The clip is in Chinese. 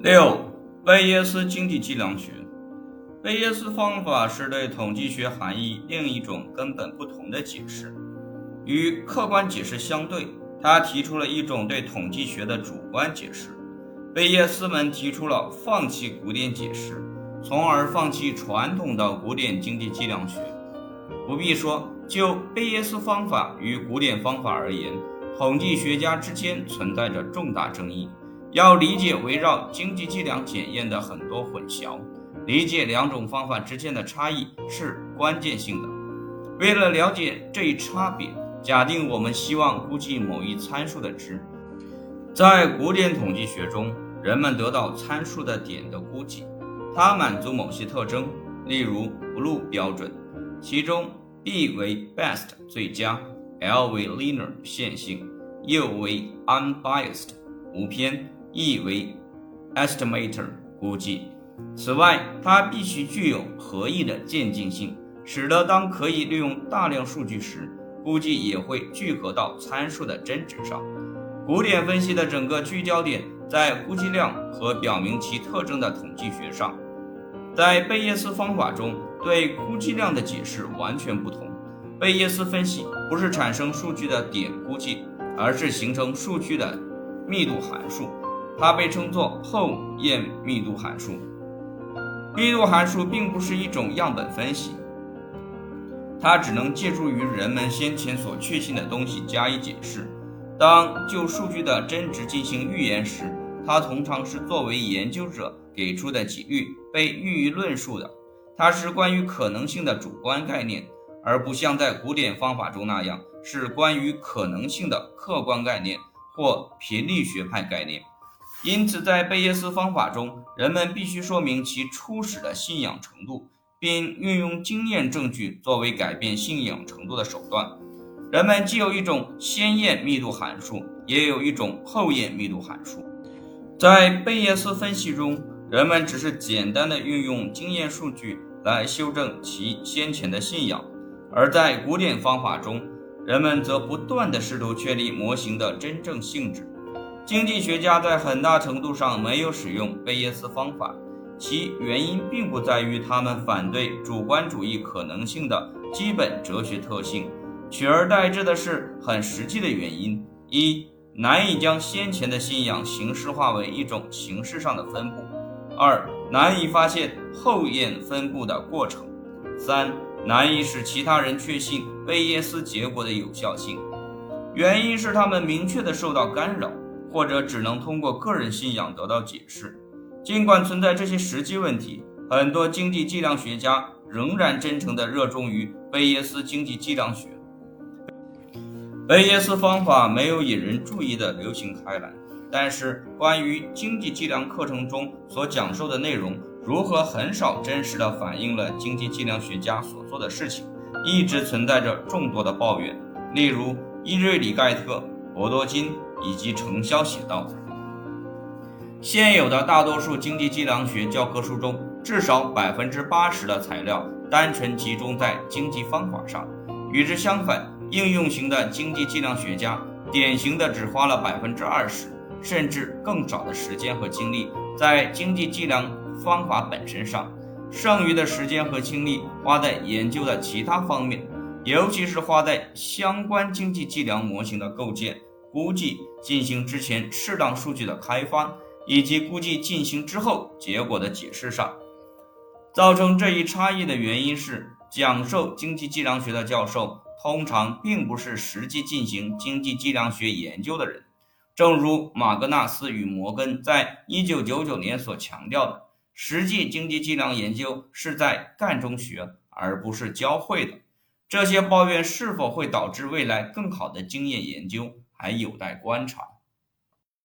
六、贝叶斯经济计量学。贝叶斯方法是对统计学含义另一种根本不同的解释。与客观解释相对，他提出了一种对统计学的主观解释。贝叶斯们提出了放弃古典解释，从而放弃传统的古典经济计量学。不必说，就贝叶斯方法与古典方法而言，统计学家之间存在着重大争议。要理解围绕经济计量检验的很多混淆，理解两种方法之间的差异是关键性的。为了了解这一差别，假定我们希望估计某一参数的值，在古典统计学中，人们得到参数的点的估计，它满足某些特征，例如 BLUE 标准，其中 B 为 best 最佳，L 为 linear 线性，U 为 unbiased 无偏。意为 estimator 估计。此外，它必须具有合意的渐进性，使得当可以利用大量数据时，估计也会聚合到参数的真值上。古典分析的整个聚焦点在估计量和表明其特征的统计学上。在贝叶斯方法中，对估计量的解释完全不同。贝叶斯分析不是产生数据的点估计，而是形成数据的密度函数。它被称作后验密度函数。密度函数并不是一种样本分析，它只能借助于人们先前所确信的东西加以解释。当就数据的真值进行预言时，它通常是作为研究者给出的几率被予以论述的。它是关于可能性的主观概念，而不像在古典方法中那样是关于可能性的客观概念或频率学派概念。因此，在贝叶斯方法中，人们必须说明其初始的信仰程度，并运用经验证据作为改变信仰程度的手段。人们既有一种先验密度函数，也有一种后验密度函数。在贝叶斯分析中，人们只是简单的运用经验数据来修正其先前的信仰；而在古典方法中，人们则不断地试图确立模型的真正性质。经济学家在很大程度上没有使用贝叶斯方法，其原因并不在于他们反对主观主义可能性的基本哲学特性，取而代之的是很实际的原因：一、难以将先前的信仰形式化为一种形式上的分布；二、难以发现后验分布的过程；三、难以使其他人确信贝叶斯结果的有效性。原因是他们明确地受到干扰。或者只能通过个人信仰得到解释。尽管存在这些实际问题，很多经济计量学家仍然真诚地热衷于贝叶斯经济计量学。贝叶斯方法没有引人注意地流行开来，但是关于经济计量课程中所讲授的内容如何很少真实地反映了经济计量学家所做的事情，一直存在着众多的抱怨。例如，伊瑞里盖特、博多金。以及程潇写道，现有的大多数经济计量学教科书中，至少百分之八十的材料单纯集中在经济方法上。与之相反，应用型的经济计量学家典型的只花了百分之二十，甚至更少的时间和精力在经济计量方法本身上，剩余的时间和精力花在研究的其他方面，尤其是花在相关经济计量模型的构建。估计进行之前适当数据的开发，以及估计进行之后结果的解释上，造成这一差异的原因是，讲授经济计量学的教授通常并不是实际进行经济计量学研究的人。正如马格纳斯与摩根在1999年所强调的，实际经济计量研究是在干中学，而不是教会的。这些抱怨是否会导致未来更好的经验研究？还有待观察。